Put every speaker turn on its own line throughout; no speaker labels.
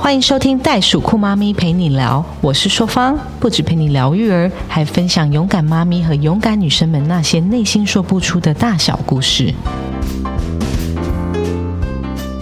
欢迎收听袋鼠酷妈咪陪你聊，我是硕芳，不止陪你聊育儿，还分享勇敢妈咪和勇敢女生们那些内心说不出的大小故事。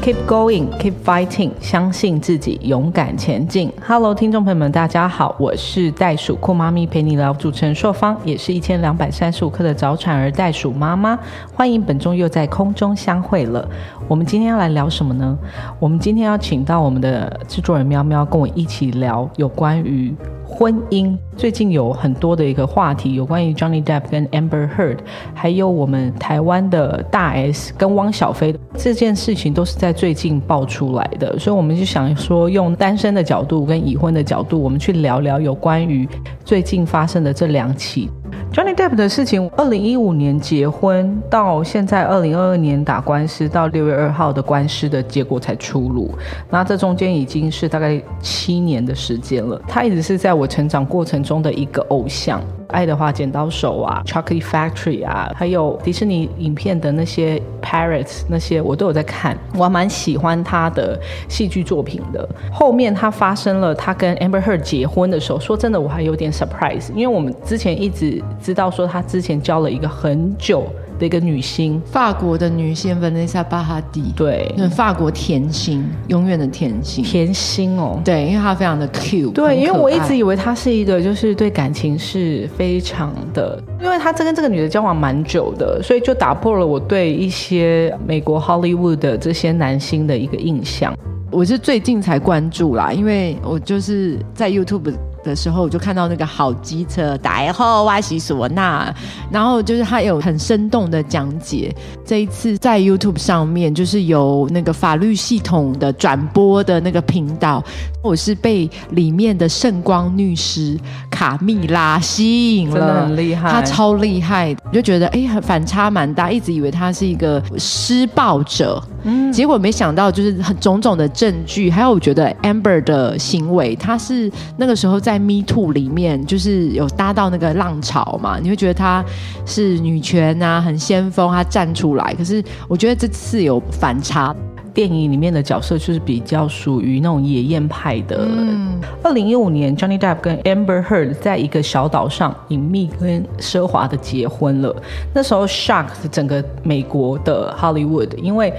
Keep going, keep fighting，相信自己，勇敢前进。Hello，听众朋友们，大家好，我是袋鼠酷妈咪陪你聊主持人硕芳，也是一千两百三十五克的早产儿袋鼠妈妈。欢迎本周又在空中相会了。我们今天要来聊什么呢？我们今天要请到我们的制作人喵喵跟我一起聊有关于。婚姻最近有很多的一个话题，有关于 Johnny Depp 跟 Amber Heard，还有我们台湾的大 S 跟汪小菲这件事情，都是在最近爆出来的，所以我们就想说，用单身的角度跟已婚的角度，我们去聊聊有关于最近发生的这两起。Johnny Depp 的事情，二零一五年结婚，到现在二零二二年打官司，到六月二号的官司的结果才出炉。那这中间已经是大概七年的时间了。他一直是在我成长过程中的一个偶像。爱德华剪刀手啊，Chocolate Factory 啊，还有迪士尼影片的那些 Parrots 那些，我都有在看。我还蛮喜欢他的戏剧作品的。后面他发生了他跟 Amber Heard 结婚的时候，说真的，我还有点 surprise，因为我们之前一直知道说他之前交了一个很久。的一个女星，
法国的女星 Vanessa 巴哈蒂，
对，
法国甜心，永远的甜心，
甜心哦，
对，因为她非常的 cute，
对，因为我一直以为她是一个就是对感情是非常的，因为她这跟这个女的交往蛮久的，所以就打破了我对一些美国 Hollywood 的这些男星的一个印象。
我是最近才关注啦，因为我就是在 YouTube。的时候，我就看到那个好机车打后哇西索纳，然后就是他有很生动的讲解。这一次在 YouTube 上面，就是有那个法律系统的转播的那个频道，我是被里面的圣光律师卡蜜拉吸引了，
很厉害，
他超厉害，我就觉得哎，反差蛮大，一直以为他是一个施暴者，嗯，结果没想到就是很种种的证据，还有我觉得 Amber 的行为，他是那个时候在。Me Too 里面就是有搭到那个浪潮嘛，你会觉得她是女权啊，很先锋，她站出来。可是我觉得这次有反差，
电影里面的角色就是比较属于那种野艳派的。嗯二零一五年，Johnny Depp 跟 Amber Heard 在一个小岛上隐秘跟奢华的结婚了。那时候 shock 整个美国的 Hollywood，因为。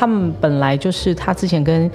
他们本来就是他之前跟，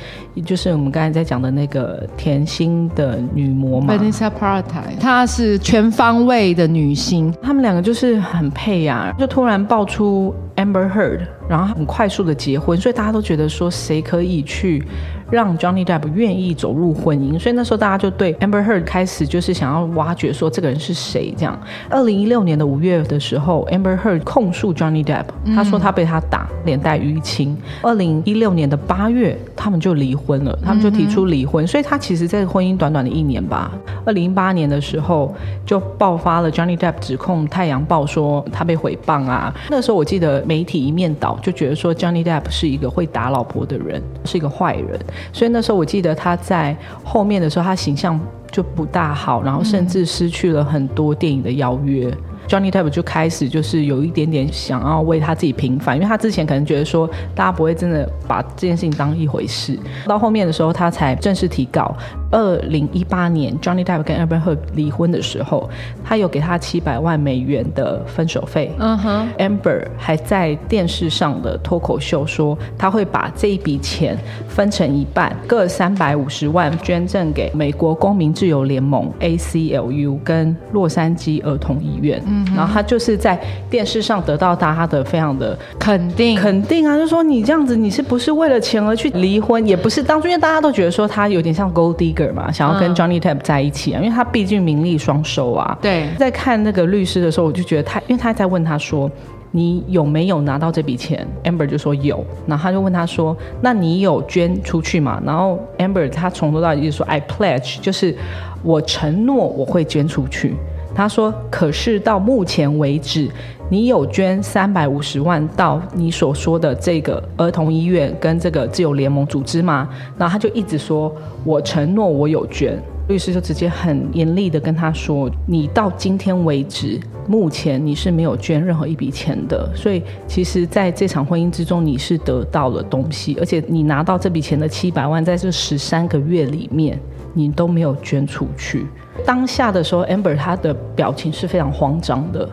就是我们刚才在讲的那个甜心的女模嘛
，Vanessa Parta，她是全方位的女星，
他们两个就是很配呀，就突然爆出 Amber Heard，然后很快速的结婚，所以大家都觉得说谁可以去。让 Johnny Depp 愿意走入婚姻，所以那时候大家就对 Amber Heard 开始就是想要挖掘说这个人是谁。这样，二零一六年的五月的时候，Amber Heard 控诉 Johnny Depp，他说他被他打，连带淤青。二零一六年的八月，他们就离婚了，他们就提出离婚。所以他其实在婚姻短短的一年吧。二零一八年的时候，就爆发了 Johnny Depp 指控《太阳报》说他被诽谤啊。那时候我记得媒体一面倒，就觉得说 Johnny Depp 是一个会打老婆的人，是一个坏人。所以那时候我记得他在后面的时候，他形象就不大好，然后甚至失去了很多电影的邀约。Johnny Depp 就开始就是有一点点想要为他自己平反，因为他之前可能觉得说大家不会真的把这件事情当一回事，到后面的时候他才正式提告。二零一八年，Johnny Depp 跟 Amber Heard 离婚的时候，他有给他七百万美元的分手费。嗯哼，Amber 还在电视上的脱口秀说，他会把这一笔钱分成一半，各三百五十万捐赠给美国公民自由联盟 ACLU 跟洛杉矶儿童医院。嗯，然后他就是在电视上得到大家的非常的
肯定，
肯定啊，就说你这样子，你是不是为了钱而去离婚？也不是当初，因为大家都觉得说他有点像 Gold 嘛，想要跟 Johnny Depp 在一起啊，因为他毕竟名利双收啊。
对，
在看那个律师的时候，我就觉得他，因为他在问他说：“你有没有拿到这笔钱？”Amber 就说有，然后他就问他说：“那你有捐出去吗？”然后 Amber 他从头到尾就说：“I pledge，就是我承诺我会捐出去。”他说：“可是到目前为止，你有捐三百五十万到你所说的这个儿童医院跟这个自由联盟组织吗？然后他就一直说，我承诺我有捐。律师就直接很严厉的跟他说，你到今天为止，目前你是没有捐任何一笔钱的。所以其实在这场婚姻之中，你是得到了东西，而且你拿到这笔钱的七百万，在这十三个月里面，你都没有捐出去。当下的时候，amber 他的表情是非常慌张的。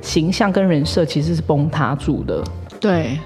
形象跟人设其实是崩塌住的。
对，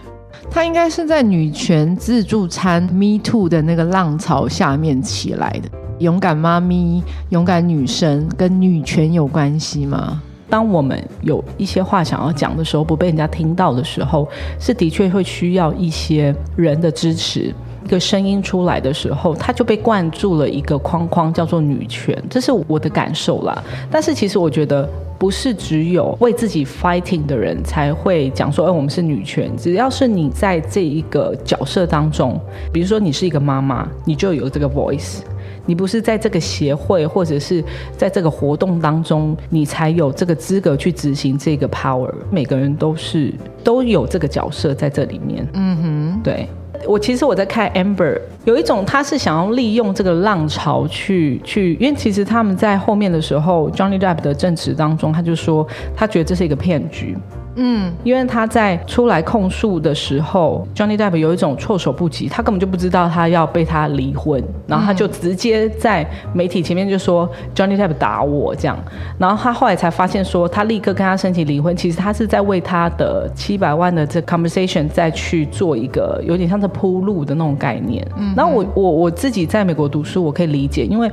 他应该是在女权自助餐 Me Too 的那个浪潮下面起来的。勇敢妈咪、勇敢女生跟女权有关系吗？
当我们有一些话想要讲的时候，不被人家听到的时候，是的确会需要一些人的支持。一个声音出来的时候，他就被灌注了一个框框，叫做女权。这是我的感受啦。但是其实我觉得。不是只有为自己 fighting 的人才会讲说，哎，我们是女权。只要是你在这一个角色当中，比如说你是一个妈妈，你就有这个 voice。你不是在这个协会或者是在这个活动当中，你才有这个资格去执行这个 power。每个人都是都有这个角色在这里面。嗯哼，对。我其实我在看 Amber，有一种他是想要利用这个浪潮去去，因为其实他们在后面的时候，Johnny Depp 的证词当中，他就说他觉得这是一个骗局。嗯，因为他在出来控诉的时候，Johnny Depp 有一种措手不及，他根本就不知道他要被他离婚，然后他就直接在媒体前面就说 Johnny Depp 打我这样，然后他后来才发现说，他立刻跟他申请离婚，其实他是在为他的七百万的这 conversation 再去做一个有点像是铺路的那种概念。嗯，那我我我自己在美国读书，我可以理解，因为。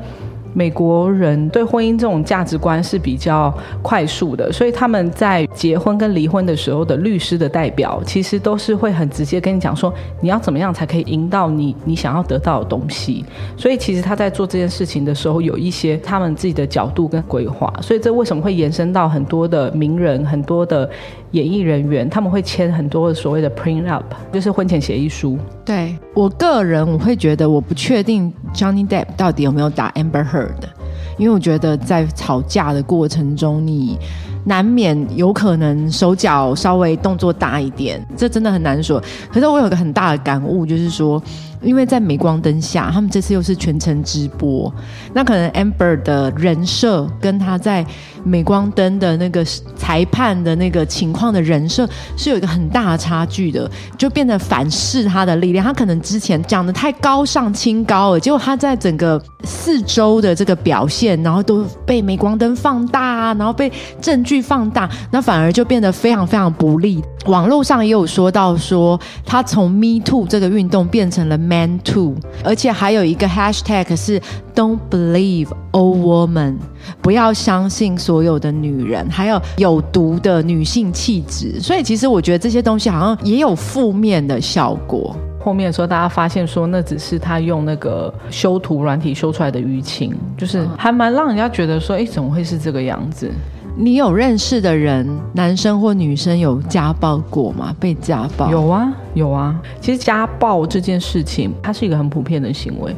美国人对婚姻这种价值观是比较快速的，所以他们在结婚跟离婚的时候的律师的代表，其实都是会很直接跟你讲说，你要怎么样才可以赢到你你想要得到的东西。所以其实他在做这件事情的时候，有一些他们自己的角度跟规划。所以这为什么会延伸到很多的名人、很多的演艺人员，他们会签很多所谓的 prenup，就是婚前协议书。
对我个人，我会觉得我不确定 Johnny Depp 到底有没有打 Amber Heard，因为我觉得在吵架的过程中，你难免有可能手脚稍微动作大一点，这真的很难说。可是我有个很大的感悟，就是说。因为在镁光灯下，他们这次又是全程直播，那可能 Amber 的人设跟他在镁光灯的那个裁判的那个情况的人设是有一个很大的差距的，就变得反噬他的力量。他可能之前讲的太高尚清高了，结果他在整个四周的这个表现，然后都被镁光灯放大，然后被证据放大，那反而就变得非常非常不利。网络上也有说到说，他从 Me Too 这个运动变成了 Man Too，而且还有一个 Hashtag 是 Don't believe all women，不要相信所有的女人，还有有毒的女性气质。所以其实我觉得这些东西好像也有负面的效果。
后面说大家发现说，那只是他用那个修图软体修出来的淤青，就是还蛮让人家觉得说，哎，怎么会是这个样子？
你有认识的人，男生或女生有家暴过吗？被家暴？
有啊，有啊。其实家暴这件事情，它是一个很普遍的行为。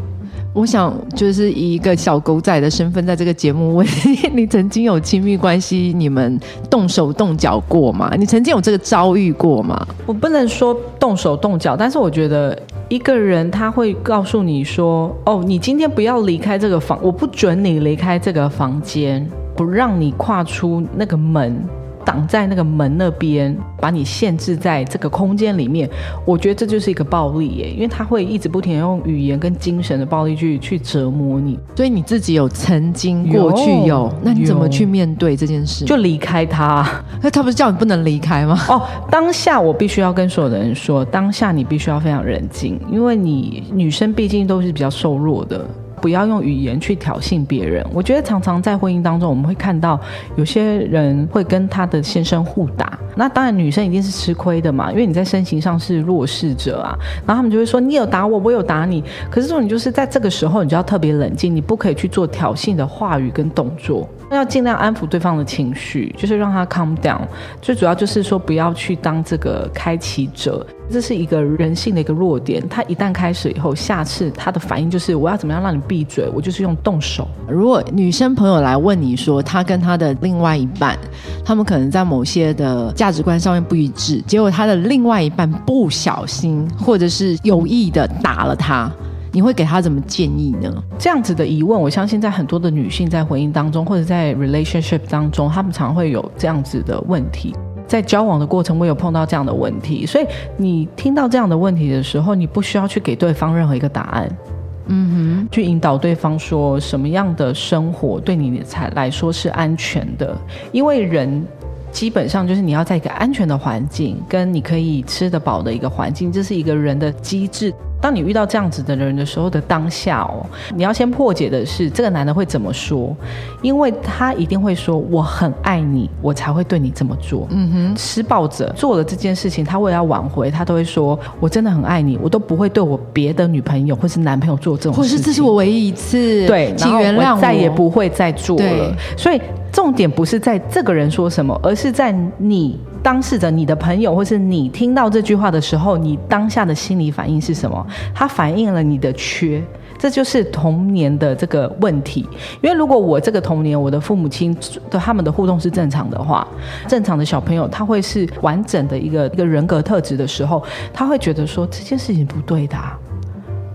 我想，就是以一个小狗仔的身份，在这个节目问 你：曾经有亲密关系，你们动手动脚过吗？你曾经有这个遭遇过吗？
我不能说动手动脚，但是我觉得一个人他会告诉你说：“哦，你今天不要离开这个房，我不准你离开这个房间。”不让你跨出那个门，挡在那个门那边，把你限制在这个空间里面。我觉得这就是一个暴力耶，因为他会一直不停用语言跟精神的暴力去去折磨你。
所以你自己有曾经过去有，那你怎么去面对这件事？
就离开他。
那他不是叫你不能离开吗？
哦，当下我必须要跟所有的人说，当下你必须要非常冷静，因为你女生毕竟都是比较瘦弱的。不要用语言去挑衅别人。我觉得常常在婚姻当中，我们会看到有些人会跟他的先生互打。那当然，女生一定是吃亏的嘛，因为你在身形上是弱势者啊。然后他们就会说：“你有打我，我有打你。”可是说你就是在这个时候，你就要特别冷静，你不可以去做挑衅的话语跟动作。要尽量安抚对方的情绪，就是让他 calm down。最主要就是说，不要去当这个开启者。这是一个人性的一个弱点。他一旦开始以后，下次他的反应就是我要怎么样让你闭嘴，我就是用动手。
如果女生朋友来问你说，她跟她的另外一半，他们可能在某些的价值观上面不一致，结果她的另外一半不小心或者是有意的打了她。你会给他怎么建议呢？
这样子的疑问，我相信在很多的女性在婚姻当中，或者在 relationship 当中，她们常会有这样子的问题。在交往的过程，我有碰到这样的问题，所以你听到这样的问题的时候，你不需要去给对方任何一个答案，嗯哼，去引导对方说什么样的生活对你才来说是安全的，因为人基本上就是你要在一个安全的环境，跟你可以吃得饱的一个环境，这是一个人的机制。当你遇到这样子的人的时候的当下哦，你要先破解的是这个男的会怎么说，因为他一定会说我很爱你，我才会对你这么做。嗯哼，施暴者做了这件事情，他为了要挽回，他都会说我真的很爱你，我都不会对我别的女朋友或是男朋友做这种事情，或
是这是我唯一一次，
对，
请原谅我，
再也不会再做了。所以重点不是在这个人说什么，而是在你。当事者，你的朋友，或是你听到这句话的时候，你当下的心理反应是什么？它反映了你的缺，这就是童年的这个问题。因为如果我这个童年，我的父母亲的他们的互动是正常的话，正常的小朋友他会是完整的一个一个人格特质的时候，他会觉得说这件事情不对的。啊，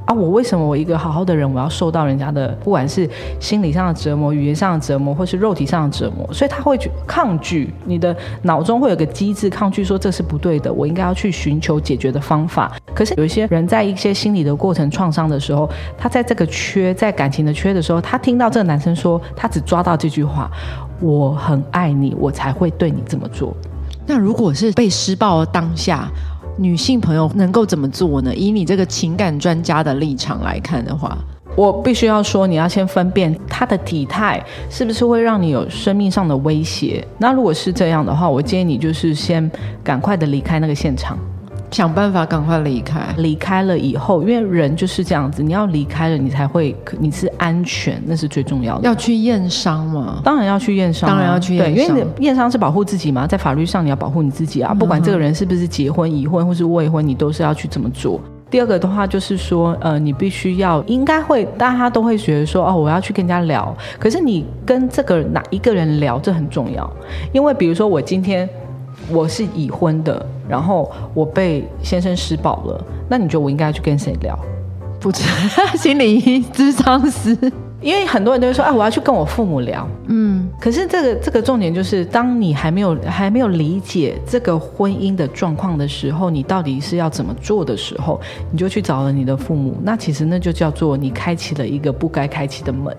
啊我为什么我一个好好的人，我要受到人家的不管是心理上的折磨、语言上的折磨，或是肉体上的折磨？所以他会去抗拒，你的脑中会有个机制抗拒，说这是不对的，我应该要去寻求解决的方法。可是有一些人在一些心理的过程创伤的时候，他在这个缺，在感情的缺的时候，他听到这个男生说，他只抓到这句话：“我很爱你，我才会对你这么做。”
那如果是被施暴当下？女性朋友能够怎么做呢？以你这个情感专家的立场来看的话，
我必须要说，你要先分辨他的体态是不是会让你有生命上的威胁。那如果是这样的话，我建议你就是先赶快的离开那个现场。
想办法赶快离开，
离开了以后，因为人就是这样子，你要离开了，你才会你是安全，那是最重要的。
要去验伤吗？
当然要去验伤，
当然要去验
伤。对，因为验伤是保护自己嘛，在法律上你要保护你自己啊，不管这个人是不是结婚、已婚或是未婚，你都是要去这么做。第二个的话就是说，呃，你必须要应该会，大家都会觉得说，哦，我要去跟人家聊。可是你跟这个哪一个人聊，这很重要，因为比如说我今天。我是已婚的，然后我被先生施暴了，那你觉得我应该去跟谁聊？
不知 心理咨商师。
因为很多人都会说，啊，我要去跟我父母聊。嗯，可是这个这个重点就是，当你还没有还没有理解这个婚姻的状况的时候，你到底是要怎么做的时候，你就去找了你的父母。那其实那就叫做你开启了一个不该开启的门。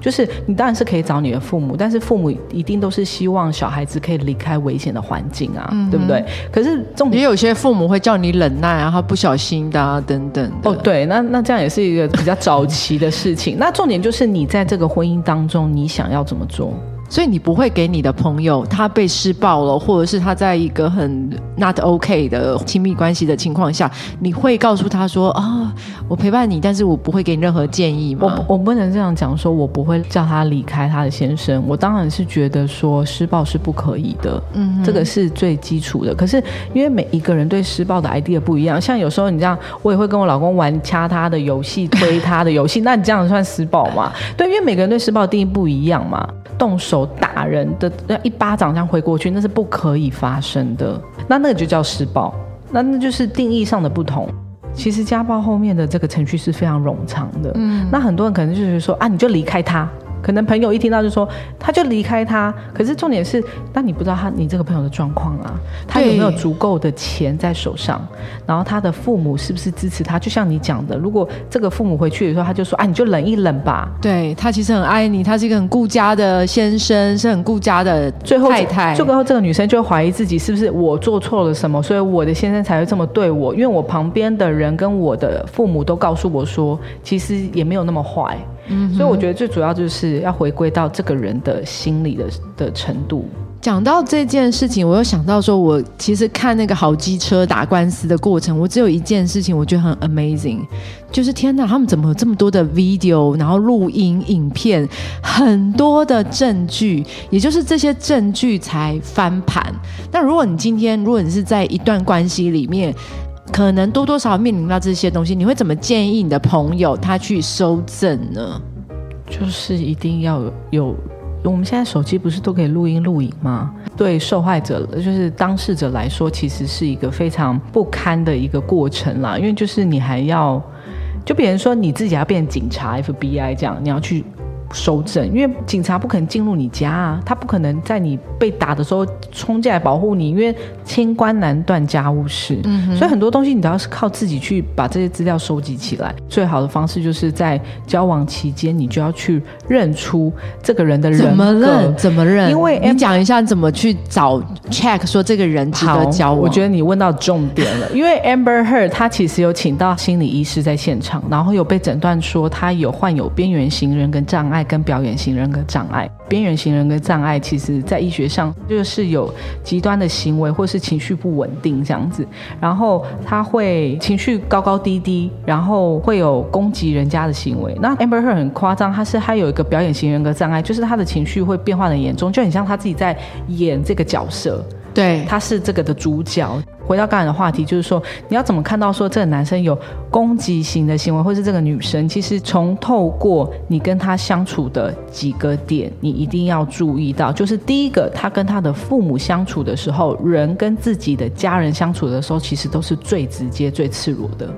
就是你当然是可以找你的父母，但是父母一定都是希望小孩子可以离开危险的环境啊，对不对？可是重点
也有些父母会叫你忍耐啊，他不小心的啊等等。
哦，对，那那这样也是一个比较早期的事情。那重点就是。是你在这个婚姻当中，你想要怎么做？
所以你不会给你的朋友，他被施暴了，或者是他在一个很 not OK 的亲密关系的情况下，你会告诉他说啊，我陪伴你，但是我不会给你任何建议
吗？我我不能这样讲，说我不会叫他离开他的先生。我当然是觉得说施暴是不可以的，嗯，这个是最基础的。可是因为每一个人对施暴的 idea 不一样，像有时候你这样，我也会跟我老公玩掐他的游戏，推他的游戏，那你这样算施暴吗？对，因为每个人对施暴的定义不一样嘛。动手打人的那一巴掌这样挥过去，那是不可以发生的。那那个就叫施暴，那那就是定义上的不同。其实家暴后面的这个程序是非常冗长的。嗯，那很多人可能就是说啊，你就离开他。可能朋友一听到就说，他就离开他。可是重点是，那你不知道他你这个朋友的状况啊，他有没有足够的钱在手上？然后他的父母是不是支持他？就像你讲的，如果这个父母回去的时候，他就说，啊，你就忍一忍吧。
对他其实很爱你，他是一个很顾家的先生，是很顾家的
最后
太太。
最后这个女生就会怀疑自己是不是我做错了什么，所以我的先生才会这么对我。因为我旁边的人跟我的父母都告诉我说，其实也没有那么坏。嗯，所以我觉得最主要就是要回归到这个人的心理的的程度。
讲到这件事情，我又想到说，我其实看那个好机车打官司的过程，我只有一件事情我觉得很 amazing，就是天哪，他们怎么有这么多的 video，然后录音影片，很多的证据，也就是这些证据才翻盘。那如果你今天，如果你是在一段关系里面，可能多多少少面临到这些东西，你会怎么建议你的朋友他去收证呢？
就是一定要有，我们现在手机不是都可以录音录影吗？对受害者，就是当事者来说，其实是一个非常不堪的一个过程啦。因为就是你还要，就比如说你自己要变警察 FBI 这样，你要去。收证，因为警察不可能进入你家啊，他不可能在你被打的时候冲进来保护你，因为清官难断家务事，嗯，所以很多东西你都要是靠自己去把这些资料收集起来。最好的方式就是在交往期间，你就要去认出这个人的人
怎么认？怎么认？
因为
你讲一下怎么去找 check 说这个人值得交往。
我觉得你问到重点了，因为 Amber Heard 他其实有请到心理医师在现场，然后有被诊断说他有患有边缘型人格障碍。跟表演型人格障碍、边缘型人格障碍，其实在医学上就是有极端的行为，或是情绪不稳定这样子。然后他会情绪高高低低，然后会有攻击人家的行为。那 Amber Heard 很夸张，他是他有一个表演型人格障碍，就是他的情绪会变化的严重，就很像他自己在演这个角色。
对，
他是这个的主角。回到刚才的话题，就是说你要怎么看到说这个男生有攻击型的行为，或是这个女生，其实从透过你跟他相处的几个点，你一定要注意到，就是第一个，他跟他的父母相处的时候，人跟自己的家人相处的时候，其实都是最直接、最赤裸的。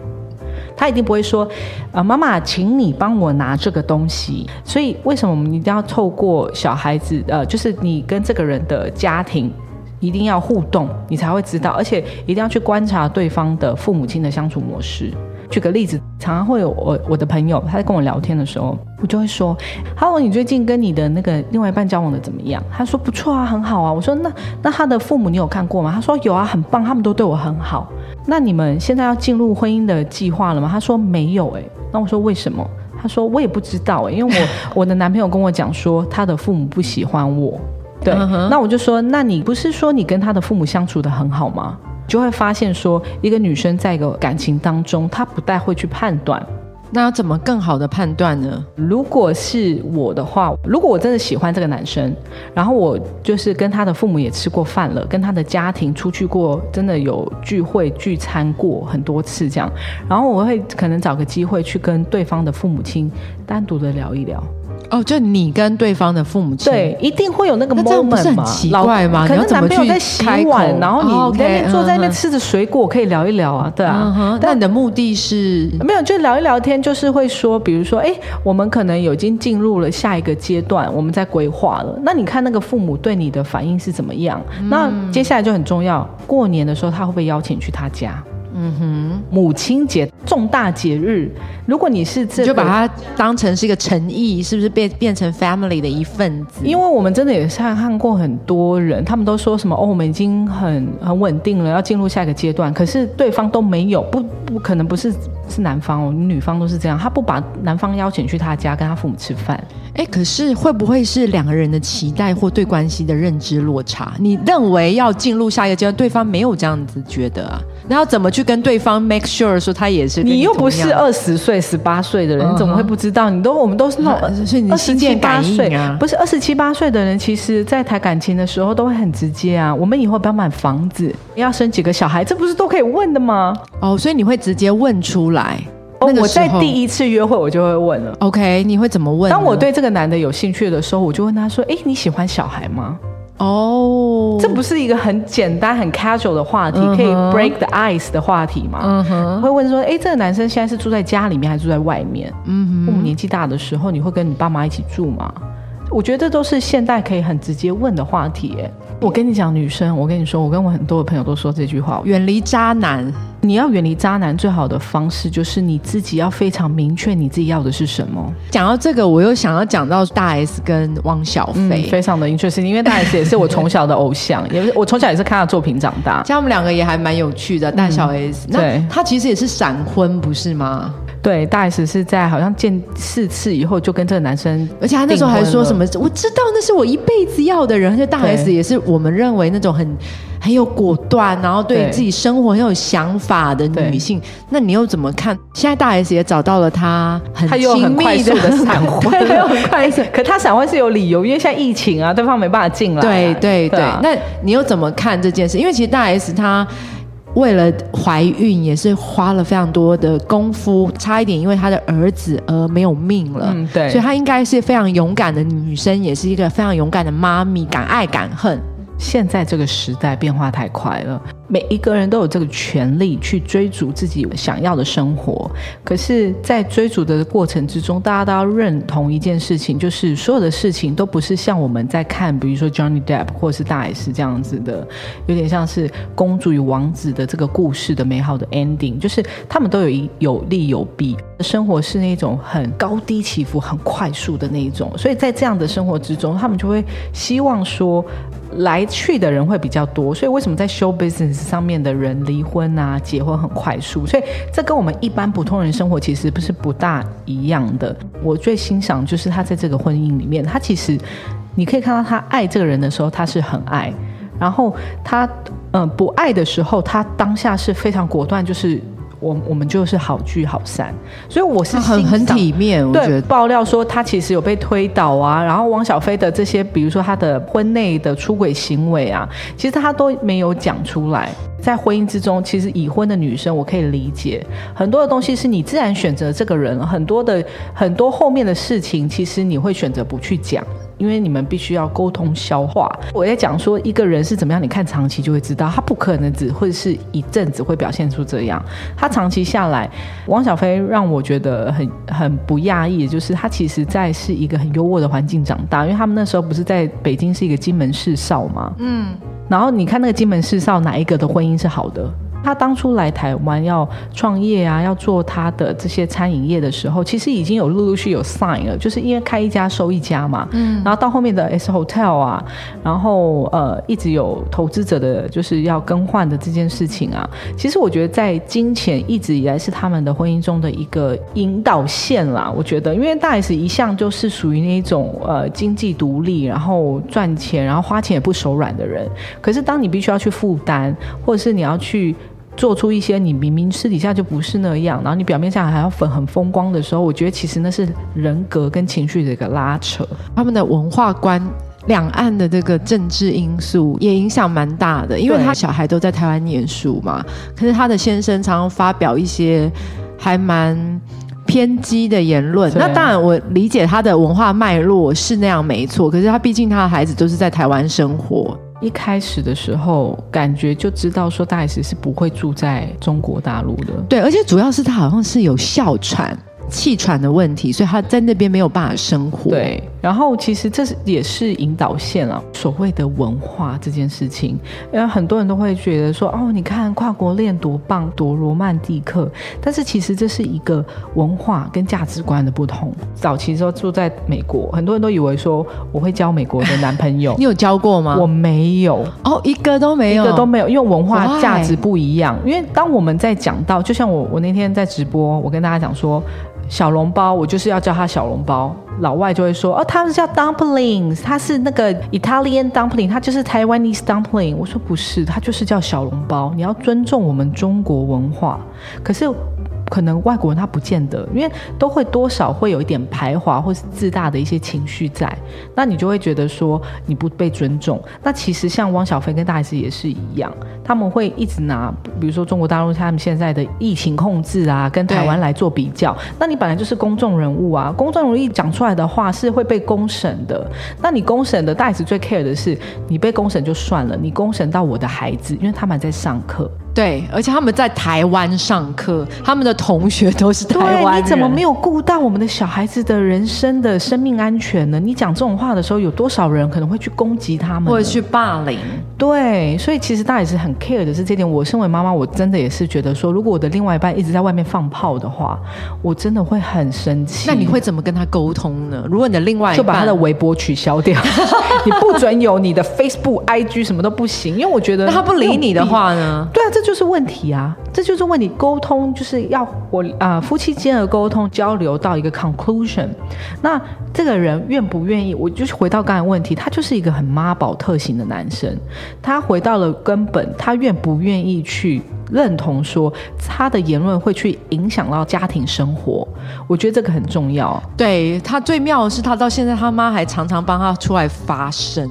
他一定不会说，呃，妈妈，请你帮我拿这个东西。所以为什么我们一定要透过小孩子，呃，就是你跟这个人的家庭。一定要互动，你才会知道，而且一定要去观察对方的父母亲的相处模式。举个例子，常常会有我我的朋友他在跟我聊天的时候，我就会说：“Hello，你最近跟你的那个另外一半交往的怎么样？”他说：“不错啊，很好啊。”我说：“那那他的父母你有看过吗？”他说：“有啊，很棒，他们都对我很好。”那你们现在要进入婚姻的计划了吗？他说：“没有。”哎，那我说：“为什么？”他说：“我也不知道。”哎，因为我 我的男朋友跟我讲说，他的父母不喜欢我。对，那我就说，那你不是说你跟他的父母相处的很好吗？就会发现说，一个女生在一个感情当中，她不太会去判断。
那要怎么更好的判断呢？
如果是我的话，如果我真的喜欢这个男生，然后我就是跟他的父母也吃过饭了，跟他的家庭出去过，真的有聚会聚餐过很多次这样，然后我会可能找个机会去跟对方的父母亲单独的聊一聊。
哦，就你跟对方的父母亲，
对，一定会有那个 moment
嘛？奇怪吗？
可能男朋友在洗碗，然后你那边坐在那边吃着水果，可以聊一聊啊，对啊。
但你的目的是
没有，就聊一聊天，就是会说，比如说，哎，我们可能已经进入了下一个阶段，我们在规划了。那你看那个父母对你的反应是怎么样？那接下来就很重要，过年的时候他会不会邀请去他家？嗯哼，母亲节重大节日，如果你是这，
就把它当成是一个诚意，是不是变变成 family 的一份子？
因为我们真的也是看过很多人，他们都说什么哦，我们已经很很稳定了，要进入下一个阶段，可是对方都没有，不不可能不是是男方哦，女方都是这样，他不把男方邀请去他家跟他父母吃饭。
哎，可是会不会是两个人的期待或对关系的认知落差？你认为要进入下一个阶段，对方没有这样子觉得啊？然后怎么去跟对方 make sure 说他也是？
你又不是二十岁、十八岁的人，你怎么会不知道？你都我们都是那种
二十七八岁
啊，不是二十七八岁的人，其实在谈感情的时候都会很直接啊。我们以后不要买房子，要生几个小孩，这不是都可以问的吗？
哦，所以你会直接问出来。
哦，我在第一次约会我就会问了。
OK，你会怎么问？
当我对这个男的有兴趣的时候，我就问他说：“哎，你喜欢小孩吗？”哦，这不是一个很简单、很 casual 的话题，可以 break the ice 的话题吗？嗯哼，会问说，哎，这个男生现在是住在家里面还是住在外面？嗯哼，父母年纪大的时候，你会跟你爸妈一起住吗？我觉得这都是现代可以很直接问的话题。哎，我跟你讲，女生，我跟你说，我跟我很多的朋友都说这句话：
远离渣男。
你要远离渣男，最好的方式就是你自己要非常明确你自己要的是什么。
讲到这个，我又想要讲到大 S 跟汪小菲，
非常的 interesting，因为大 S 也是我从小的偶像，也是我从小也是看他作品长大。
像他们两个也还蛮有趣的，大小 S。那他其实也是闪婚，不是吗？
对，大 S 是在好像见四次以后就跟这个男生，
而且他那时候还说什么，我知道那是我一辈子要的人。而且大 S 也是我们认为那种很。很有果断，然后对自己生活很有想法的女性，那你又怎么看？现在大 S 也找到了他很亲密
的 闪婚，很快速。可他闪婚是有理由，因为现在疫情啊，对方没办法进来。
对对对，那你又怎么看这件事？因为其实大 S 她。为了怀孕也是花了非常多的功夫，差一点因为她的儿子而没有命了。
嗯，对，
所以她应该是非常勇敢的女生，也是一个非常勇敢的妈咪，敢爱敢恨。
现在这个时代变化太快了，每一个人都有这个权利去追逐自己想要的生活。可是，在追逐的过程之中，大家都要认同一件事情，就是所有的事情都不是像我们在看，比如说 Johnny Depp 或是大 S 这样子的，有点像是公主与王子的这个故事的美好的 ending，就是他们都有一有利有弊。生活是那种很高低起伏、很快速的那一种，所以在这样的生活之中，他们就会希望说。来去的人会比较多，所以为什么在 show business 上面的人离婚啊、结婚很快速？所以这跟我们一般普通人生活其实不是不大一样的。我最欣赏就是他在这个婚姻里面，他其实你可以看到他爱这个人的时候，他是很爱；然后他嗯不爱的时候，他当下是非常果断，就是。我我们就是好聚好散，所以我是
很很体面。我觉得
爆料说他其实有被推倒啊，然后汪小菲的这些，比如说他的婚内的出轨行为啊，其实他都没有讲出来。在婚姻之中，其实已婚的女生我可以理解很多的东西是你自然选择这个人，很多的很多后面的事情，其实你会选择不去讲。因为你们必须要沟通消化。我在讲说一个人是怎么样，你看长期就会知道，他不可能只会是一阵子会表现出这样。他长期下来，汪小菲让我觉得很很不讶异，就是他其实在是一个很优渥的环境长大，因为他们那时候不是在北京是一个金门四少嘛，嗯，然后你看那个金门四少哪一个的婚姻是好的？他当初来台湾要创业啊，要做他的这些餐饮业的时候，其实已经有陆陆续有 sign 了，就是因为开一家收一家嘛。嗯。然后到后面的 S Hotel 啊，然后呃一直有投资者的就是要更换的这件事情啊。其实我觉得在金钱一直以来是他们的婚姻中的一个引导线啦。我觉得，因为大 S 一向就是属于那种呃经济独立，然后赚钱，然后花钱也不手软的人。可是当你必须要去负担，或者是你要去。做出一些你明明私底下就不是那样，然后你表面上还要粉很风光的时候，我觉得其实那是人格跟情绪的一个拉扯。
他们的文化观、两岸的这个政治因素也影响蛮大的，因为他小孩都在台湾念书嘛。可是他的先生常常发表一些还蛮偏激的言论。那当然，我理解他的文化脉络是那样没错。可是他毕竟他的孩子都是在台湾生活。
一开始的时候，感觉就知道说大 S 是不会住在中国大陆的。
对，而且主要是他好像是有哮喘。气喘的问题，所以他在那边没有办法生活。
对，然后其实这是也是引导线啊，所谓的文化这件事情，因为很多人都会觉得说，哦，你看跨国恋多棒，多罗曼蒂克，但是其实这是一个文化跟价值观的不同。早期时候住在美国，很多人都以为说我会交美国的男朋友，
你有交过吗？
我没有，
哦，一个都没有，
一个都没有，因为文化价值不一样。因为当我们在讲到，就像我我那天在直播，我跟大家讲说。小笼包，我就是要叫它小笼包。老外就会说，哦，它是叫 dumplings，它是那个 Italian dumpling，它就是 Taiwanese dumpling。我说不是，它就是叫小笼包。你要尊重我们中国文化，可是。可能外国人他不见得，因为都会多少会有一点排华或是自大的一些情绪在，那你就会觉得说你不被尊重。那其实像汪小菲跟大 S 也是一样，他们会一直拿，比如说中国大陆他们现在的疫情控制啊，跟台湾来做比较。那你本来就是公众人物啊，公众人物一讲出来的话是会被公审的。那你公审的大 S 最 care 的是，你被公审就算了，你公审到我的孩子，因为他们在上课。
对，而且他们在台湾上课，他们的同学都是台湾
你怎么没有顾到我们的小孩子的人生的生命安全呢？你讲这种话的时候，有多少人可能会去攻击他们，
或者去霸凌？
对，所以其实大家也是很 care 的是这点。我身为妈妈，我真的也是觉得说，如果我的另外一半一直在外面放炮的话，我真的会很生气。
那你会怎么跟他沟通呢？如果你的另外一半
就把他的微博取消掉，你不准有你的 Facebook、IG 什么都不行，因为我觉得
那他不理你的话呢？
对啊，这。这就是问题啊，这就是问题。沟通就是要我啊，夫妻间的沟通交流到一个 conclusion。那这个人愿不愿意？我就是回到刚才问题，他就是一个很妈宝特型的男生。他回到了根本，他愿不愿意去认同说他的言论会去影响到家庭生活？我觉得这个很重要。
对他最妙的是，他到现在他妈还常常帮他出来发声。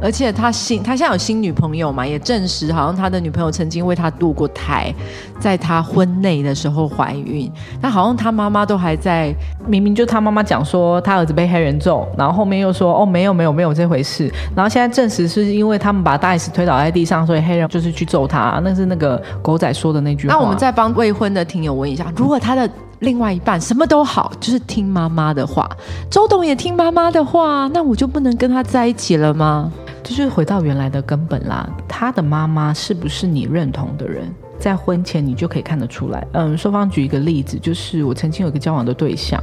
而且他新他现在有新女朋友嘛，也证实好像他的女朋友曾经为他堕过胎，在他婚内的时候怀孕。那好像他妈妈都还在，
明明就他妈妈讲说他儿子被黑人揍，然后后面又说哦没有没有没有这回事，然后现在证实是因为他们把大 S 推倒在地上，所以黑人就是去揍他，那是那个狗仔说的那句话。
那我们再帮未婚的听友问一下，如果他的另外一半什么都好，就是听妈妈的话，周董也听妈妈的话，那我就不能跟他在一起了吗？
就是回到原来的根本啦，他的妈妈是不是你认同的人，在婚前你就可以看得出来。嗯，双方举一个例子，就是我曾经有一个交往的对象，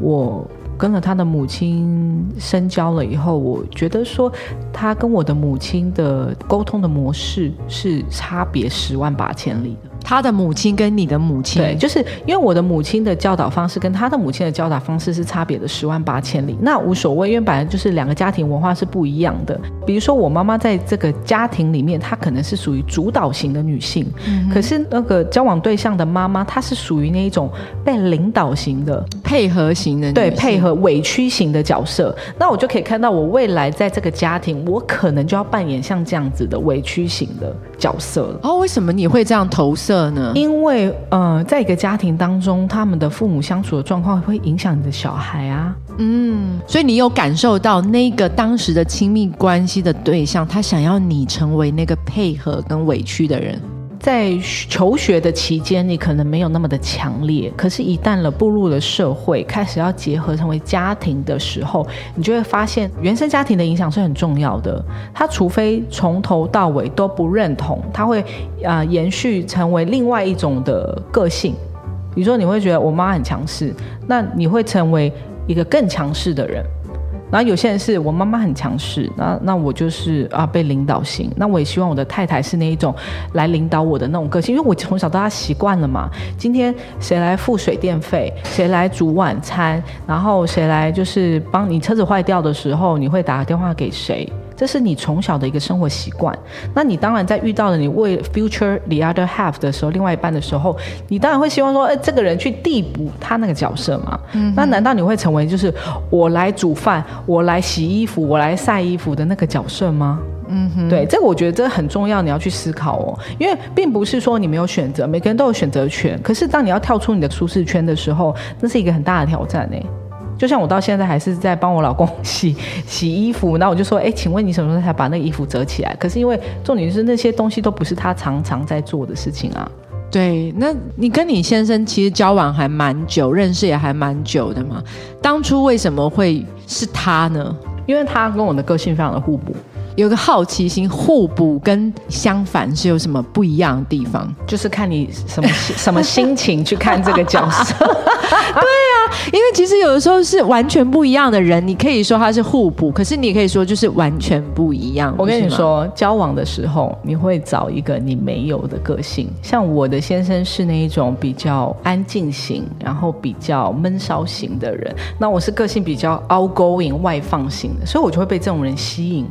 我跟了他的母亲深交了以后，我觉得说他跟我的母亲的沟通的模式是差别十万八千里的。
他的母亲跟你的母亲，
对，就是因为我的母亲的教导方式跟他的母亲的教导方式是差别的十万八千里，那无所谓，因为本来就是两个家庭文化是不一样的。比如说我妈妈在这个家庭里面，她可能是属于主导型的女性，可是那个交往对象的妈妈，她是属于那一种被领导型的、
配合型的，
对，配合委屈型的角色。那我就可以看到，我未来在这个家庭，我可能就要扮演像这样子的委屈型的角色了。
哦，为什么你会这样投射？
因为呃，在一个家庭当中，他们的父母相处的状况会影响你的小孩啊。
嗯，所以你有感受到那个当时的亲密关系的对象，他想要你成为那个配合跟委屈的人。
在求学的期间，你可能没有那么的强烈，可是，一旦了步入了社会，开始要结合成为家庭的时候，你就会发现原生家庭的影响是很重要的。他除非从头到尾都不认同，他会啊延续成为另外一种的个性。比如说，你会觉得我妈很强势，那你会成为一个更强势的人。然后有些人是我妈妈很强势，那那我就是啊被领导型，那我也希望我的太太是那一种来领导我的那种个性，因为我从小到大习惯了嘛。今天谁来付水电费，谁来煮晚餐，然后谁来就是帮你车子坏掉的时候，你会打电话给谁？这是你从小的一个生活习惯。那你当然在遇到了你为 future the other half 的时候，另外一半的时候，你当然会希望说，哎，这个人去递补他那个角色嘛。嗯。那难道你会成为就是我来煮饭、我来洗衣服、我来晒衣服的那个角色吗？嗯哼。对，这个我觉得这很重要，你要去思考哦。因为并不是说你没有选择，每个人都有选择权。可是当你要跳出你的舒适圈的时候，那是一个很大的挑战呢。就像我到现在还是在帮我老公洗 洗衣服，那我就说，哎，请问你什么时候才把那个衣服折起来？可是因为重点是那些东西都不是他常常在做的事情啊。
对，那你跟你先生其实交往还蛮久，认识也还蛮久的嘛。当初为什么会是他呢？
因为他跟我的个性非常的互补。
有个好奇心，互补跟相反是有什么不一样的地方？
就是看你什么什么心情去看这个角色。对
啊，因为其实有的时候是完全不一样的人，你可以说他是互补，可是你可以说就是完全不一样。
我跟你说，交往的时候你会找一个你没有的个性，像我的先生是那一种比较安静型，然后比较闷骚型的人，那我是个性比较 outgoing 外放型的，所以我就会被这种人吸引。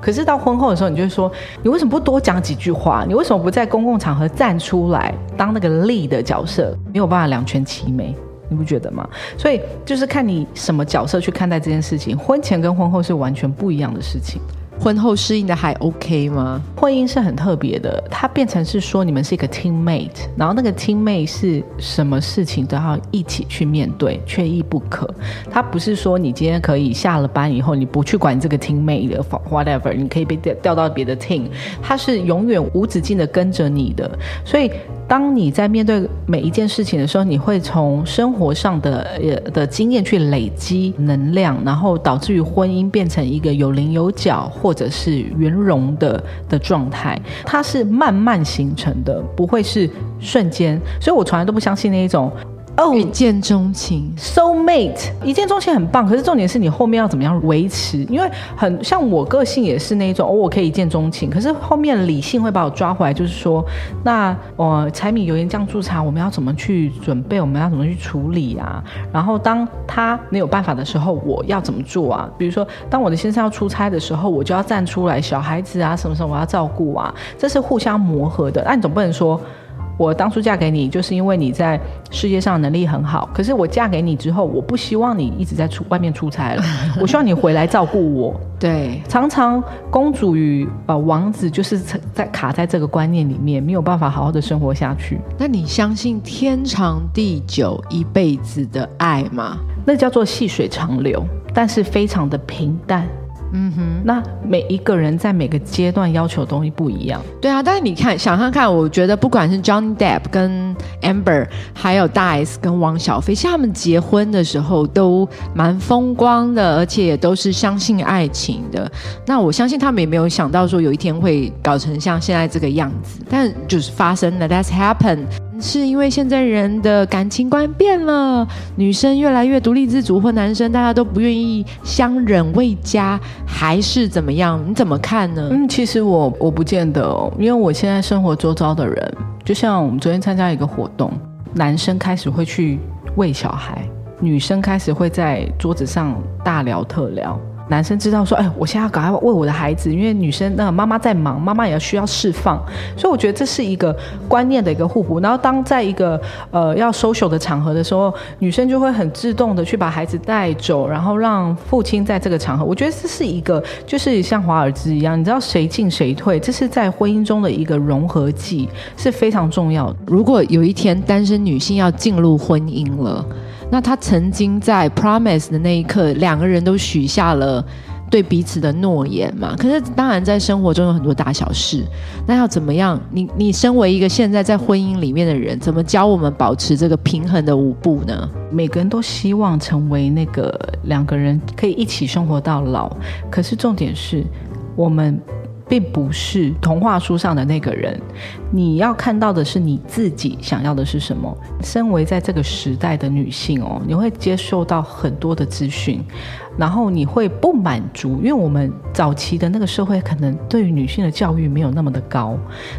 可是到婚后的时候，你就会说，你为什么不多讲几句话？你为什么不在公共场合站出来当那个力的角色？没有办法两全其美，你不觉得吗？所以就是看你什么角色去看待这件事情。婚前跟婚后是完全不一样的事情。
婚后适应的还 OK 吗？
婚姻是很特别的，它变成是说你们是一个 teammate，然后那个 teammate 是什么事情都要一起去面对，缺一不可。它不是说你今天可以下了班以后你不去管这个 teammate 的 whatever，你可以被调调到别的 team，它是永远无止境的跟着你的，所以。当你在面对每一件事情的时候，你会从生活上的呃的经验去累积能量，然后导致于婚姻变成一个有棱有角或者是圆融的的状态。它是慢慢形成的，不会是瞬间。所以我从来都不相信那一种。
哦，一见钟情
，soul mate，一见钟情很棒。可是重点是你后面要怎么样维持？因为很像我个性也是那种，哦，我可以一见钟情，可是后面理性会把我抓回来，就是说，那呃，柴米油盐酱醋茶，我们要怎么去准备？我们要怎么去处理啊？然后当他没有办法的时候，我要怎么做啊？比如说，当我的先生要出差的时候，我就要站出来，小孩子啊什么什么我要照顾啊，这是互相磨合的。那你总不能说。我当初嫁给你，就是因为你在世界上能力很好。可是我嫁给你之后，我不希望你一直在出外面出差了，我希望你回来照顾我。
对，
常常公主与呃王子就是在卡在这个观念里面，没有办法好好的生活下去。
那你相信天长地久一辈子的爱吗？
那叫做细水长流，但是非常的平淡。嗯哼，那每一个人在每个阶段要求的东西不一样。
对啊，但是你看，想想看，我觉得不管是 Johnny Depp 跟 Amber，还有大 S 跟汪小菲，其实他们结婚的时候都蛮风光的，而且也都是相信爱情的。那我相信他们也没有想到说有一天会搞成像现在这个样子，但就是发生了，That's happened。是因为现在人的感情观变了，女生越来越独立自主，或男生大家都不愿意相忍为家，还是怎么样？你怎么看呢？
嗯，其实我我不见得哦，因为我现在生活周遭的人，就像我们昨天参加一个活动，男生开始会去喂小孩，女生开始会在桌子上大聊特聊。男生知道说，哎，我现在要赶快喂我的孩子，因为女生那个妈妈在忙，妈妈也要需要释放，所以我觉得这是一个观念的一个互补。然后当在一个呃要 social 的场合的时候，女生就会很自动的去把孩子带走，然后让父亲在这个场合。我觉得这是一个就是像华尔兹一样，你知道谁进谁退，这是在婚姻中的一个融合剂，是非常重要的。
如果有一天单身女性要进入婚姻了。那他曾经在 promise 的那一刻，两个人都许下了对彼此的诺言嘛？可是当然，在生活中有很多大小事，那要怎么样？你你身为一个现在在婚姻里面的人，怎么教我们保持这个平衡的舞步呢？
每个人都希望成为那个两个人可以一起生活到老，可是重点是我们。并不是童话书上的那个人，你要看到的是你自己想要的是什么。身为在这个时代的女性哦，你会接受到很多的资讯。然后你会不满足，因为我们早期的那个社会可能对于女性的教育没有那么的高，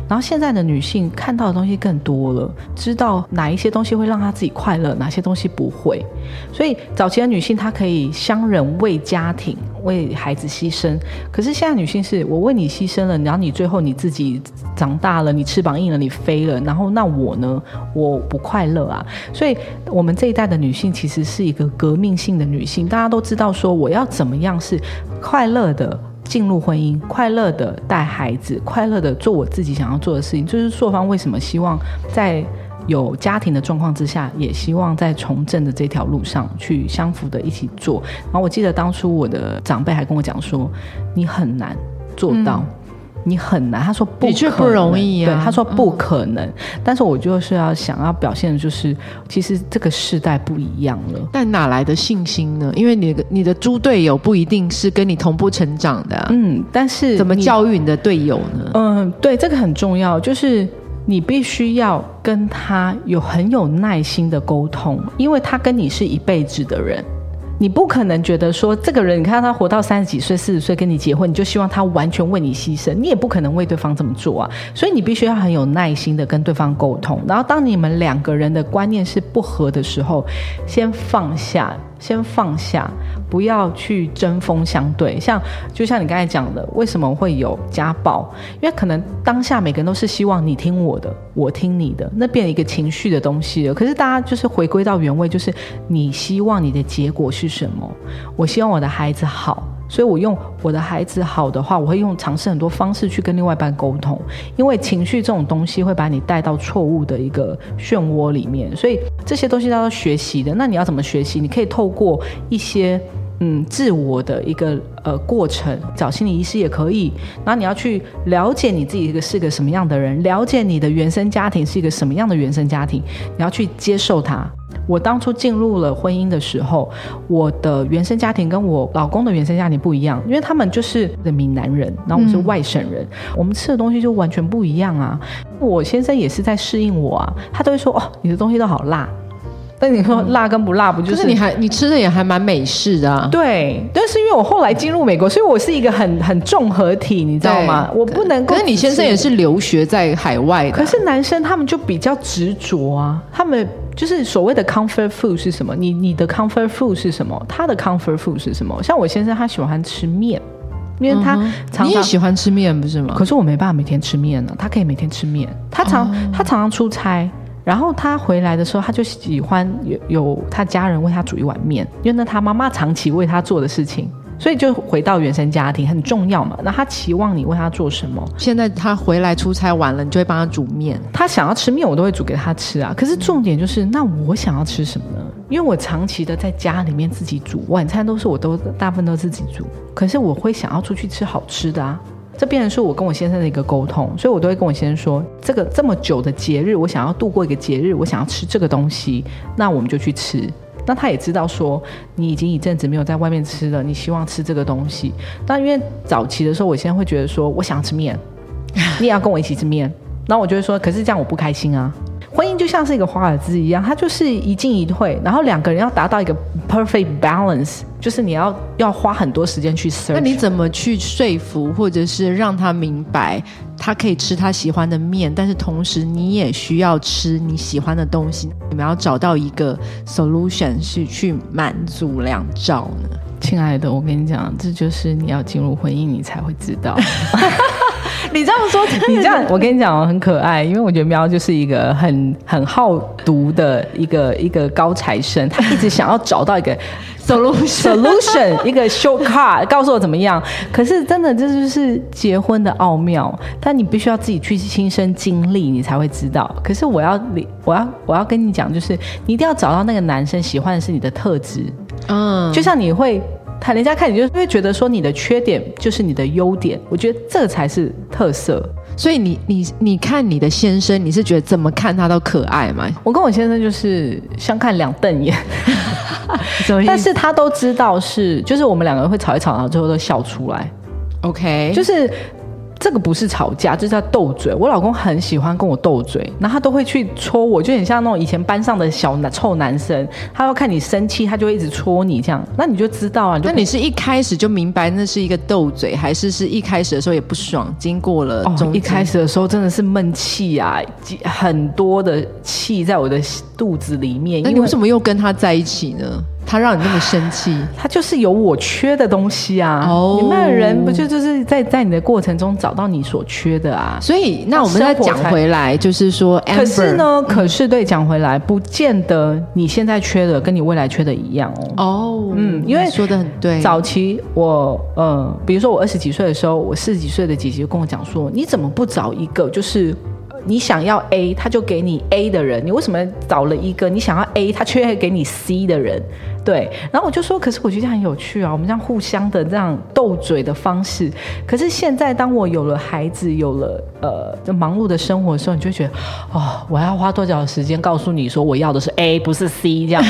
然后现在的女性看到的东西更多了，知道哪一些东西会让她自己快乐，哪些东西不会。所以早期的女性她可以相忍为家庭、为孩子牺牲，可是现在女性是我为你牺牲了，然后你最后你自己长大了，你翅膀硬了，你飞了，然后那我呢？我不快乐啊！所以我们这一代的女性其实是一个革命性的女性，大家都知道说。说我要怎么样是快乐的进入婚姻，快乐的带孩子，快乐的做我自己想要做的事情。就是朔方为什么希望在有家庭的状况之下，也希望在从政的这条路上去相符的一起做。然后我记得当初我的长辈还跟我讲说，你很难做到。你很难，他说不，
的确不容易
啊。对，他说不可能，但是我就是要想要表现的就是，其实这个时代不一样了。
但哪来的信心呢？因为你的你的猪队友不一定是跟你同步成长的。
嗯，但是
怎么教育你的队友呢？
嗯，对，这个很重要，就是你必须要跟他有很有耐心的沟通，因为他跟你是一辈子的人。你不可能觉得说这个人，你看他活到三十几岁、四十岁跟你结婚，你就希望他完全为你牺牲，你也不可能为对方这么做啊。所以你必须要很有耐心的跟对方沟通。然后当你们两个人的观念是不合的时候，先放下。先放下，不要去针锋相对。像就像你刚才讲的，为什么会有家暴？因为可能当下每个人都是希望你听我的，我听你的，那变一个情绪的东西了。可是大家就是回归到原位，就是你希望你的结果是什么？我希望我的孩子好。所以，我用我的孩子好的话，我会用尝试很多方式去跟另外一半沟通，因为情绪这种东西会把你带到错误的一个漩涡里面。所以这些东西都要学习的。那你要怎么学习？你可以透过一些嗯自我的一个呃过程，找心理医师也可以。然后你要去了解你自己一个是个什么样的人，了解你的原生家庭是一个什么样的原生家庭，你要去接受它。我当初进入了婚姻的时候，我的原生家庭跟我老公的原生家庭不一样，因为他们就是的闽南人，然后我们是外省人，我们吃的东西就完全不一样啊。我先生也是在适应我啊，他都会说哦，你的东西都好辣。但你说辣跟不辣，不就是
你还你吃的也还蛮美式的啊？
对，但是因为我后来进入美国，所以我是一个很很综合体，你知道吗？我不能。
可是你先生也是留学在海外的，
可是男生他们就比较执着啊，他们。就是所谓的 comfort food 是什么？你你的 comfort food 是什么？他的 comfort food 是什么？像我先生，他喜欢吃面，因为他
你也喜欢吃面不是吗？
可是我没办法每天吃面呢，他可以每天吃面。他常、
哦
他常常出差，然后他回来的时候，他就喜欢有有他家人为他煮一碗面，因为那他妈妈长期为他做的事情，所以就回到原生家庭很重要嘛。那他期望你为他做什么？
现在他回来出差完了，你就会帮他煮面。
他想要吃面，我都会煮给他吃啊。可是重点就是，那我想要吃什么呢？因为我长期的在家里面自己煮，晚餐都是我都大部分都自己煮。可是我会想要出去吃好吃的啊。这变成是我跟我先生的一个沟通，所以我都会跟我先生说，这个这么久的节日，我想要度过一个节日，我想要吃这个东西，那我们就去吃。那他也知道说，你已经一阵子没有在外面吃了，你希望吃这个东西。那因为早期的时候，我现在会觉得说，我想吃面，你也要跟我一起吃面。那我就会说，可是这样我不开心啊。婚姻就像是一个华尔兹一样，它就是一进一退，然后两个人要达到一个 perfect balance，就是你要要花很多时间去 search。
那你怎么去说服，或者是让他明白，他可以吃他喜欢的面，但是同时你也需要吃你喜欢的东西？你们要找到一个 solution 是去满足两兆呢？
亲爱的，我跟你讲，这就是你要进入婚姻，你才会知道。
你这样说，
你这样，我跟你讲哦，很可爱，因为我觉得喵就是一个很很好读的一个一个高材生，他一直想要找到一个
solution
solution 一个 shortcut，告诉我怎么样。可是真的，这就是结婚的奥妙，但你必须要自己去亲身经历，你才会知道。可是我要你，我要，我要跟你讲，就是你一定要找到那个男生喜欢的是你的特质，
嗯，
就像你会。看人家看你就会觉得说你的缺点就是你的优点，我觉得这才是特色。
所以你你你看你的先生，你是觉得怎么看他都可爱吗？
我跟我先生就是相看两瞪眼，但是他都知道是，就是我们两个人会吵一吵，然后最后都笑出来
，？OK，
就是。这个不是吵架，这叫斗嘴。我老公很喜欢跟我斗嘴，然后他都会去戳我，就很像那种以前班上的小男臭男生。他要看你生气，他就会一直戳你，这样，那你就知道啊。就
那你是一开始就明白那是一个斗嘴，还是是一开始的时候也不爽，经过了中
哦，一开始的时候真的是闷气啊，很多的气在我的肚子里面。
那你为什么又跟他在一起呢？他让你那么生气？
他就是有我缺的东西啊。
哦
你们的人不就就是在在你的过程中找到你所缺的啊？
所以，那我们再讲回来，就是说，
可是呢，可是对讲回来，不见得你现在缺的跟你未来缺的一样哦。
哦，
嗯因为
你说的很对。
早期我呃，比如说我二十几岁的时候，我四十几岁的姐姐跟我讲说，你怎么不找一个就是。你想要 A，他就给你 A 的人，你为什么找了一个你想要 A，他却会给你 C 的人？对，然后我就说，可是我觉得很有趣啊，我们这样互相的这样斗嘴的方式。可是现在，当我有了孩子，有了呃忙碌的生活的时候，你就觉得，哦，我要花多少时间告诉你说我要的是 A，不是 C 这样。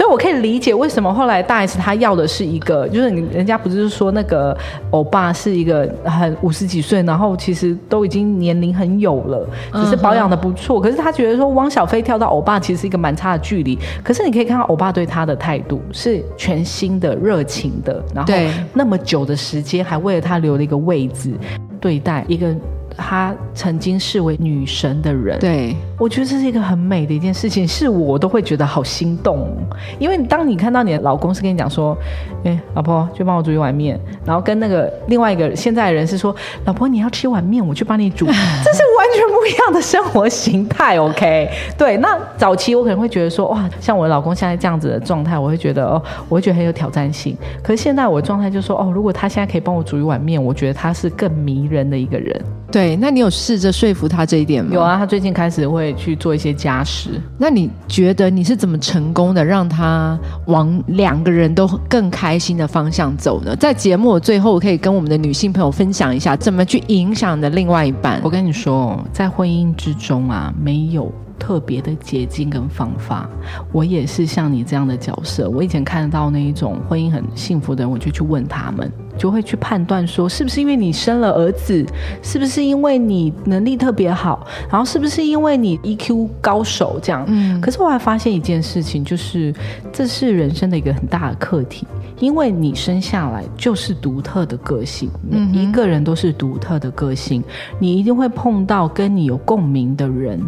所以我可以理解为什么后来大 S 她要的是一个，就是你人家不是说那个欧巴是一个很五十几岁，然后其实都已经年龄很有了，只是保养的不错。可是他觉得说汪小菲跳到欧巴其实是一个蛮差的距离。可是你可以看到欧巴对他的态度是全新的、热情的，然后那么久的时间还为了他留了一个位置，对待一个他曾经视为女神的人。
对，
我觉得这是一个很美的一件事情，是我都会觉得好心动哦。因为当你看到你的老公是跟你讲说，哎、老婆去帮我煮一碗面，然后跟那个另外一个现在的人是说，老婆你要吃一碗面，我去帮你煮，这是完全不一样的生活形态。OK，对，那早期我可能会觉得说，哇，像我老公现在这样子的状态，我会觉得哦，我会觉得很有挑战性。可是现在我的状态就是说，哦，如果他现在可以帮我煮一碗面，我觉得他是更迷人的一个人。
对，那你有试着说服他这一点吗？
有。啊，他最近开始会去做一些家事。
那你觉得你是怎么成功的让他往两个人都更开心的方向走呢？在节目最后，可以跟我们的女性朋友分享一下，怎么去影响你的另外一半
我。跟你说，在婚姻之中啊，没有特别的捷径跟方法。我也是像你这样的角色。我以前看到那一种婚姻很幸福的人，我就去问他们，就会去判断说，是不是因为你生了儿子，是不是因为你能力特别好，然后是不是因为你 EQ 高手这样。
嗯，
可是我还发现一件事情，就是这是人生的一个很大的课题，因为你生下来就是独特的个性，每
嗯
一个人都是独特的个性，你一定会碰到跟你有共鸣的人。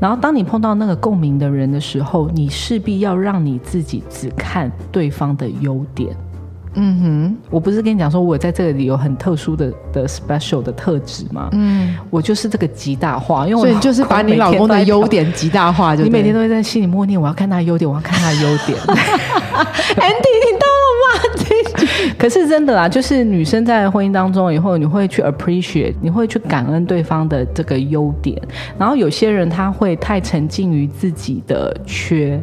然后，当你碰到那个共鸣的人的时候，你势必要让你自己只看对方的优点。嗯哼，我不是跟你讲说我在这里有很特殊的的 special 的特质吗？嗯，我就是这个极大化，因为
所以就是把你老公的优点极大化，就
你每天都会在心里默念，我要看他的优点，我要看他的优点。
Andy，你到了吗？
可是真的啦，就是女生在婚姻当中以后，你会去 appreciate，你会去感恩对方的这个优点，然后有些人他会太沉浸于自己的缺。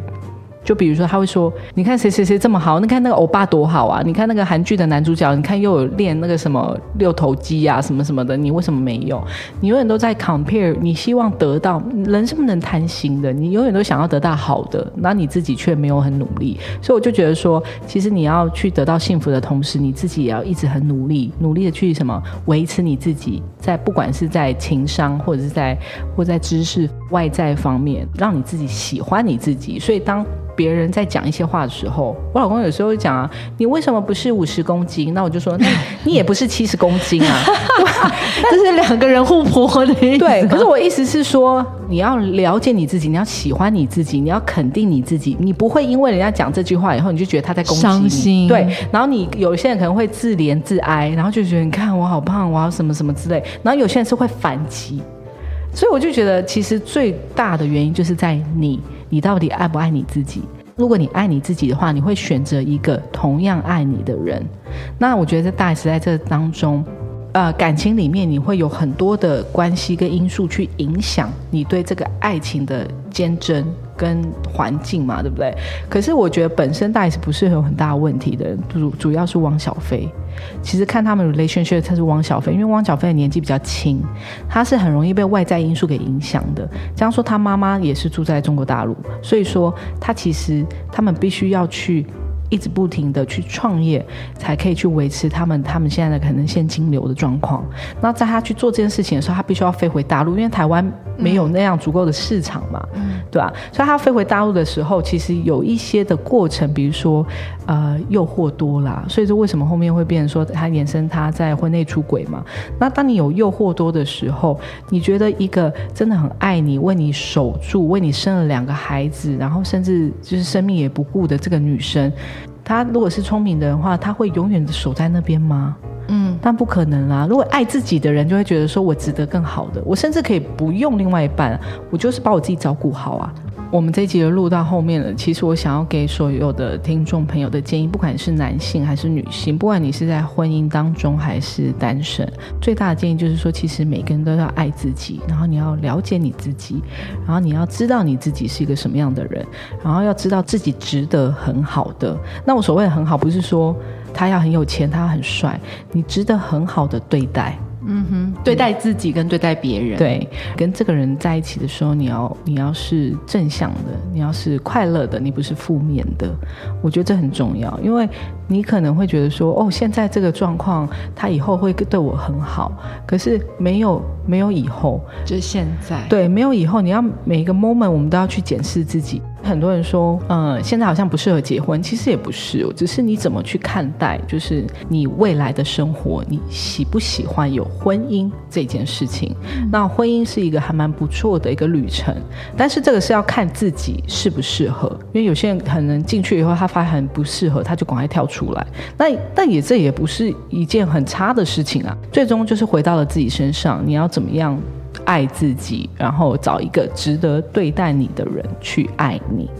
就比如说，他会说：“你看谁谁谁这么好，你看那个欧巴多好啊！你看那个韩剧的男主角，你看又有练那个什么六头肌啊，什么什么的，你为什么没有？你永远都在 compare，你希望得到人是不能贪心的，你永远都想要得到好的，那你自己却没有很努力。所以我就觉得说，其实你要去得到幸福的同时，你自己也要一直很努力，努力的去什么维持你自己，在不管是在情商或者是在或在知识外在方面，让你自己喜欢你自己。所以当别人在讲一些话的时候，我老公有时候会讲啊，你为什么不是五十公斤？那我就说，那你也不是七十公斤啊，
这是两个人互泼的意思。
对，可是我意思是说，你要了解你自己，你要喜欢你自己，你要肯定你自己，你不会因为人家讲这句话以后，你就觉得他在攻击你。对，然后你有些人可能会自怜自哀，然后就觉得你看我好胖，我要什么什么之类。然后有些人是会反击，所以我就觉得，其实最大的原因就是在你。你到底爱不爱你自己？如果你爱你自己的话，你会选择一个同样爱你的人。那我觉得在大时代这当中，呃，感情里面你会有很多的关系跟因素去影响你对这个爱情的坚贞。跟环境嘛，对不对？可是我觉得本身大 S 不是有很大问题的，主主要是汪小菲。其实看他们 relationship，他是汪小菲，因为汪小菲的年纪比较轻，他是很容易被外在因素给影响的。这样说，他妈妈也是住在中国大陆，所以说他其实他们必须要去。一直不停的去创业，才可以去维持他们他们现在的可能现金流的状况。那在他去做这件事情的时候，他必须要飞回大陆，因为台湾没有那样足够的市场嘛，对吧？所以他飞回大陆的时候，其实有一些的过程，比如说呃诱惑多啦，所以说为什么后面会变成说他延伸他在婚内出轨嘛？那当你有诱惑多的时候，你觉得一个真的很爱你、为你守住、为你生了两个孩子，然后甚至就是生命也不顾的这个女生。他如果是聪明的人话，他会永远的守在那边吗？嗯，但不可能啦。如果爱自己的人，就会觉得说我值得更好的，我甚至可以不用另外一半，我就是把我自己照顾好啊。我们这集的录到后面了，其实我想要给所有的听众朋友的建议，不管是男性还是女性，不管你是在婚姻当中还是单身，最大的建议就是说，其实每个人都要爱自己，然后你要了解你自己，然后你要知道你自己是一个什么样的人，然后要知道自己值得很好的。那我所谓的很好，不是说他要很有钱，他要很帅，你值得很好的对待。
嗯哼，对待自己跟对待别人，
对，跟这个人在一起的时候，你要你要是正向的，你要是快乐的，你不是负面的，我觉得这很重要，因为你可能会觉得说，哦，现在这个状况，他以后会对我很好，可是没有没有以后，
就是现在，
对，没有以后，你要每一个 moment 我们都要去检视自己。很多人说，嗯，现在好像不适合结婚，其实也不是，只是你怎么去看待，就是你未来的生活，你喜不喜欢有婚姻这件事情？那婚姻是一个还蛮不错的一个旅程，但是这个是要看自己适不适合，因为有些人可能进去以后，他发现很不适合，他就赶快跳出出来。那但也这也不是一件很差的事情啊，最终就是回到了自己身上，你要怎么样？爱自己，然后找一个值得对待你的人去爱你。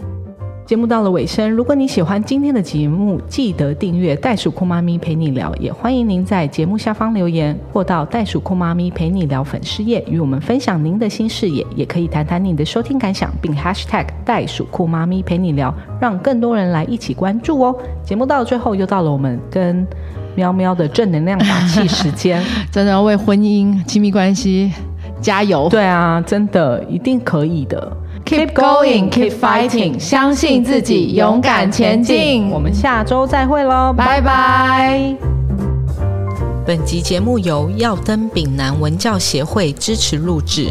节目到了尾声，如果你喜欢今天的节目，记得订阅袋鼠酷妈咪陪你聊，也欢迎您在节目下方留言，或到袋鼠酷妈咪陪你聊粉丝页与我们分享您的新视野，也可以谈谈你的收听感想，并 hashtag 袋鼠酷妈咪陪你聊，让更多人来一起关注哦。节目到了最后，又到了我们跟喵喵的正能量打气时间，
真的要为婚姻亲密关系。加油！
对啊，真的一定可以的。
Keep going, keep fighting，相信自己，勇敢前进。
我们下周再会喽，
拜拜。
本集节目由耀登丙南文教协会支持录制。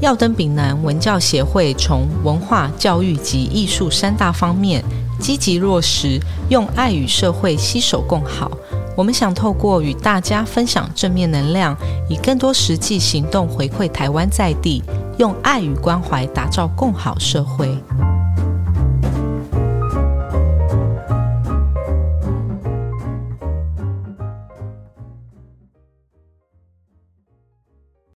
耀登丙南文教协会从文化、教育及艺术三大方面积极落实，用爱与社会携手共好。我们想透过与大家分享正面能量，以更多实际行动回馈台湾在地，用爱与关怀打造更好社会。